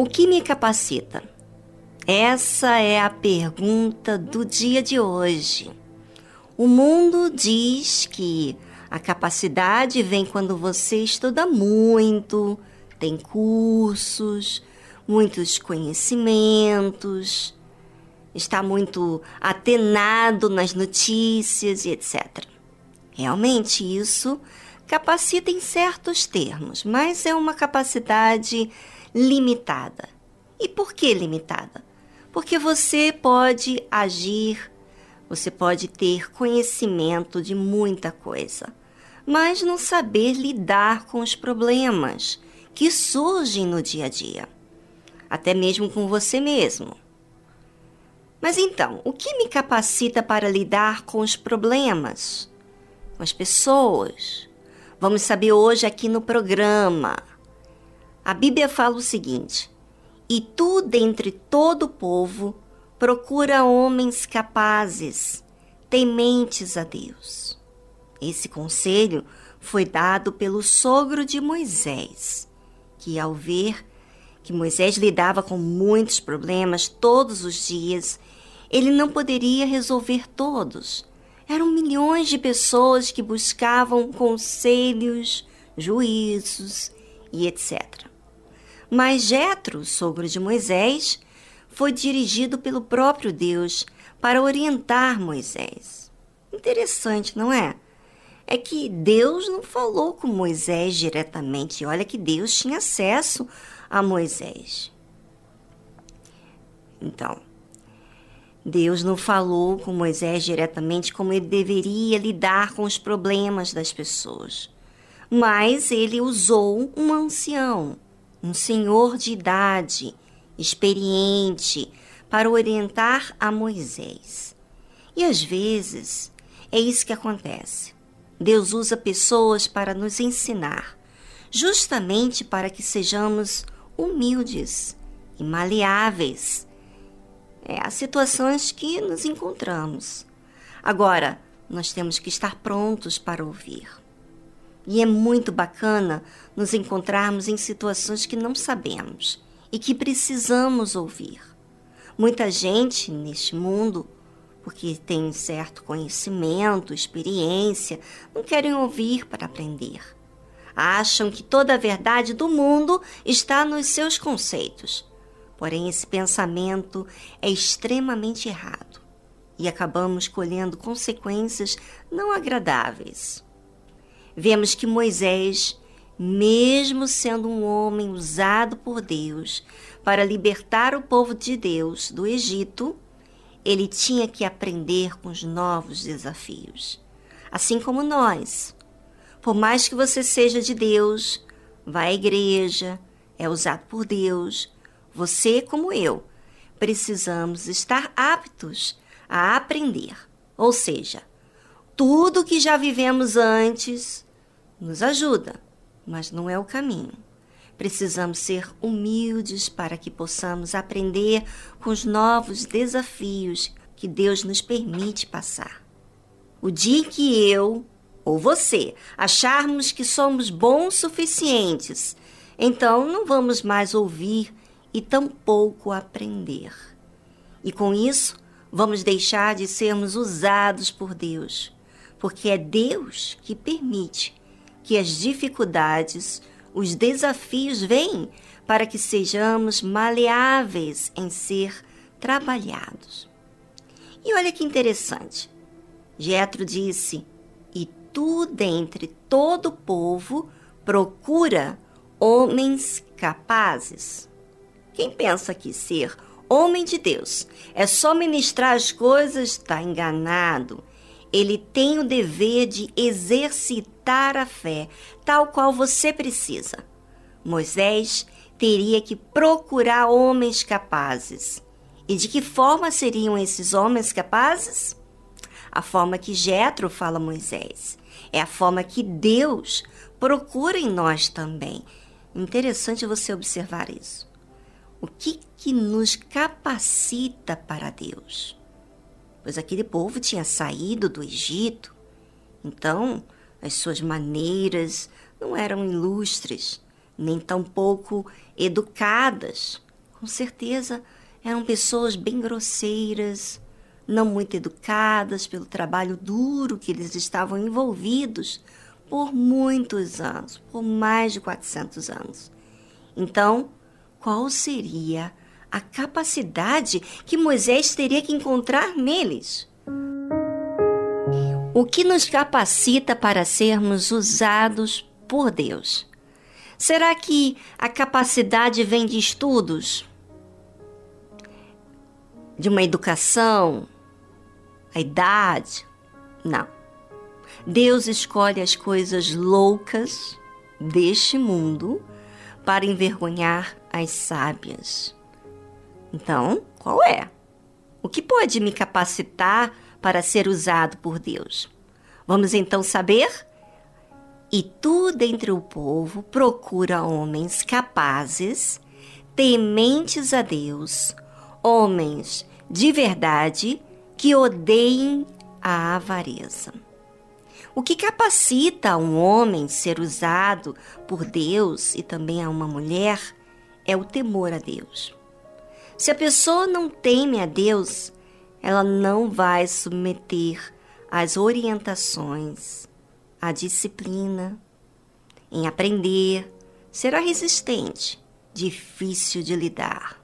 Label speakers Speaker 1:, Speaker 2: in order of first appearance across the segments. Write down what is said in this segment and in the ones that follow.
Speaker 1: O que me capacita? Essa é a pergunta do dia de hoje. O mundo diz que a capacidade vem quando você estuda muito, tem cursos, muitos conhecimentos, está muito atenado nas notícias e etc. Realmente isso capacita em certos termos, mas é uma capacidade limitada. E por que limitada? Porque você pode agir, você pode ter conhecimento de muita coisa, mas não saber lidar com os problemas que surgem no dia a dia, até mesmo com você mesmo. Mas então, o que me capacita para lidar com os problemas, com as pessoas? Vamos saber hoje aqui no programa. A Bíblia fala o seguinte: E tu, dentre todo o povo, procura homens capazes, tementes a Deus. Esse conselho foi dado pelo sogro de Moisés, que, ao ver que Moisés lidava com muitos problemas todos os dias, ele não poderia resolver todos. Eram milhões de pessoas que buscavam conselhos, juízos e etc. Mas Jetro, sogro de Moisés, foi dirigido pelo próprio Deus para orientar Moisés. Interessante, não é? é que Deus não falou com Moisés diretamente. Olha que Deus tinha acesso a Moisés. Então, Deus não falou com Moisés diretamente como ele deveria lidar com os problemas das pessoas. Mas ele usou um ancião, um senhor de idade, experiente, para orientar a Moisés. E às vezes é isso que acontece. Deus usa pessoas para nos ensinar, justamente para que sejamos humildes e maleáveis é, a situações que nos encontramos. Agora, nós temos que estar prontos para ouvir. E é muito bacana nos encontrarmos em situações que não sabemos e que precisamos ouvir. Muita gente neste mundo porque têm certo conhecimento, experiência, não querem ouvir para aprender. Acham que toda a verdade do mundo está nos seus conceitos. Porém, esse pensamento é extremamente errado e acabamos colhendo consequências não agradáveis. Vemos que Moisés, mesmo sendo um homem usado por Deus para libertar o povo de Deus do Egito, ele tinha que aprender com os novos desafios. Assim como nós. Por mais que você seja de Deus, vá à igreja, é usado por Deus, você, como eu, precisamos estar aptos a aprender. Ou seja, tudo que já vivemos antes nos ajuda, mas não é o caminho. Precisamos ser humildes para que possamos aprender com os novos desafios que Deus nos permite passar. O dia que eu ou você acharmos que somos bons suficientes, então não vamos mais ouvir e tampouco aprender. E com isso, vamos deixar de sermos usados por Deus, porque é Deus que permite que as dificuldades os desafios vêm para que sejamos maleáveis em ser trabalhados. E olha que interessante. Jetro disse: "E tu dentre todo o povo procura homens capazes". Quem pensa que ser homem de Deus é só ministrar as coisas está enganado ele tem o dever de exercitar a fé, tal qual você precisa. Moisés teria que procurar homens capazes. E de que forma seriam esses homens capazes? A forma que Jetro fala a Moisés. É a forma que Deus procura em nós também. Interessante você observar isso. O que, que nos capacita para Deus? Pois aquele povo tinha saído do Egito. Então, as suas maneiras não eram ilustres, nem tampouco educadas. Com certeza eram pessoas bem grosseiras, não muito educadas pelo trabalho duro que eles estavam envolvidos por muitos anos, por mais de 400 anos. Então, qual seria a capacidade que Moisés teria que encontrar neles? O que nos capacita para sermos usados por Deus? Será que a capacidade vem de estudos? De uma educação? A idade? Não. Deus escolhe as coisas loucas deste mundo para envergonhar as sábias. Então, qual é? O que pode me capacitar para ser usado por Deus? Vamos então saber? E tu, dentre o povo, procura homens capazes, tementes a Deus, homens de verdade que odeiem a avareza. O que capacita um homem ser usado por Deus e também a uma mulher é o temor a Deus. Se a pessoa não teme a Deus, ela não vai submeter às orientações, à disciplina, em aprender, será resistente, difícil de lidar.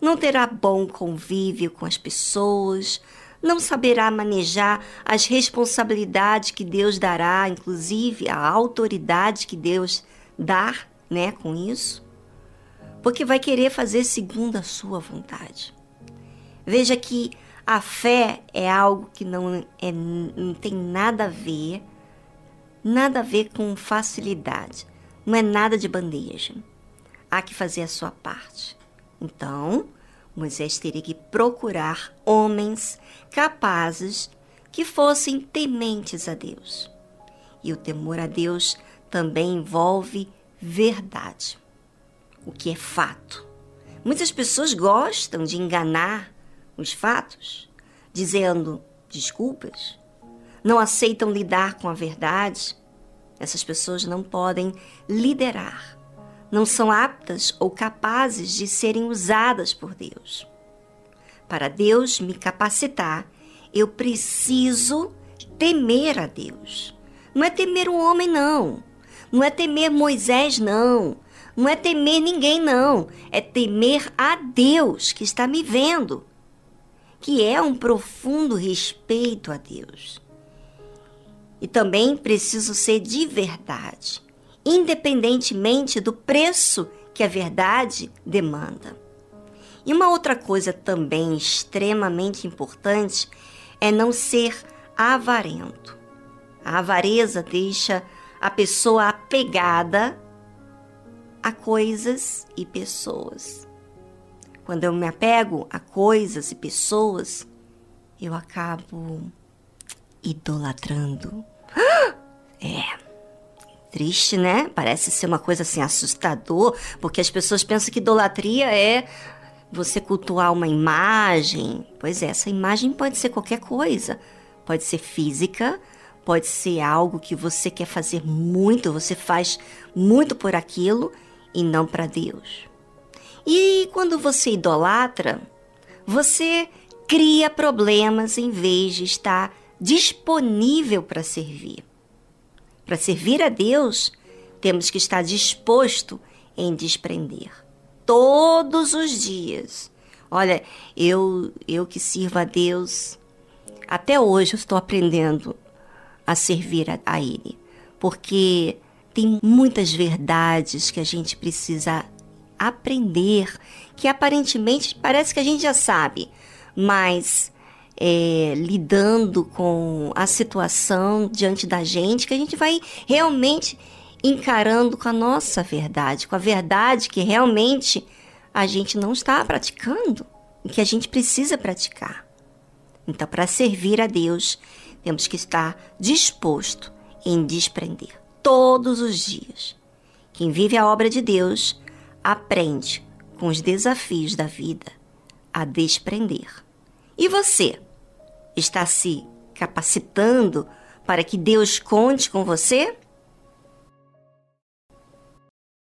Speaker 1: Não terá bom convívio com as pessoas, não saberá manejar as responsabilidades que Deus dará, inclusive a autoridade que Deus dá, né, com isso porque vai querer fazer segundo a sua vontade. Veja que a fé é algo que não, é, não tem nada a ver, nada a ver com facilidade. Não é nada de bandeja. Há que fazer a sua parte. Então, Moisés teria que procurar homens capazes que fossem tementes a Deus. E o temor a Deus também envolve verdade o que é fato. Muitas pessoas gostam de enganar os fatos, dizendo desculpas, não aceitam lidar com a verdade. Essas pessoas não podem liderar, não são aptas ou capazes de serem usadas por Deus. Para Deus me capacitar, eu preciso temer a Deus. Não é temer o homem, não. Não é temer Moisés, não. Não é temer ninguém, não. É temer a Deus que está me vendo, que é um profundo respeito a Deus. E também preciso ser de verdade, independentemente do preço que a verdade demanda. E uma outra coisa também extremamente importante é não ser avarento. A avareza deixa a pessoa apegada a coisas e pessoas. Quando eu me apego a coisas e pessoas, eu acabo idolatrando. É. Triste, né? Parece ser uma coisa assim assustador, porque as pessoas pensam que idolatria é você cultuar uma imagem. Pois é, essa imagem pode ser qualquer coisa. Pode ser física, pode ser algo que você quer fazer muito, você faz muito por aquilo e não para Deus. E quando você idolatra, você cria problemas em vez de estar disponível para servir. Para servir a Deus, temos que estar disposto em desprender todos os dias. Olha, eu eu que sirvo a Deus, até hoje eu estou aprendendo a servir a, a Ele, porque tem muitas verdades que a gente precisa aprender, que aparentemente parece que a gente já sabe, mas é, lidando com a situação diante da gente, que a gente vai realmente encarando com a nossa verdade, com a verdade que realmente a gente não está praticando e que a gente precisa praticar. Então, para servir a Deus, temos que estar disposto em desprender todos os dias. Quem vive a obra de Deus aprende com os desafios da vida a desprender. E você está se capacitando para que Deus conte com você?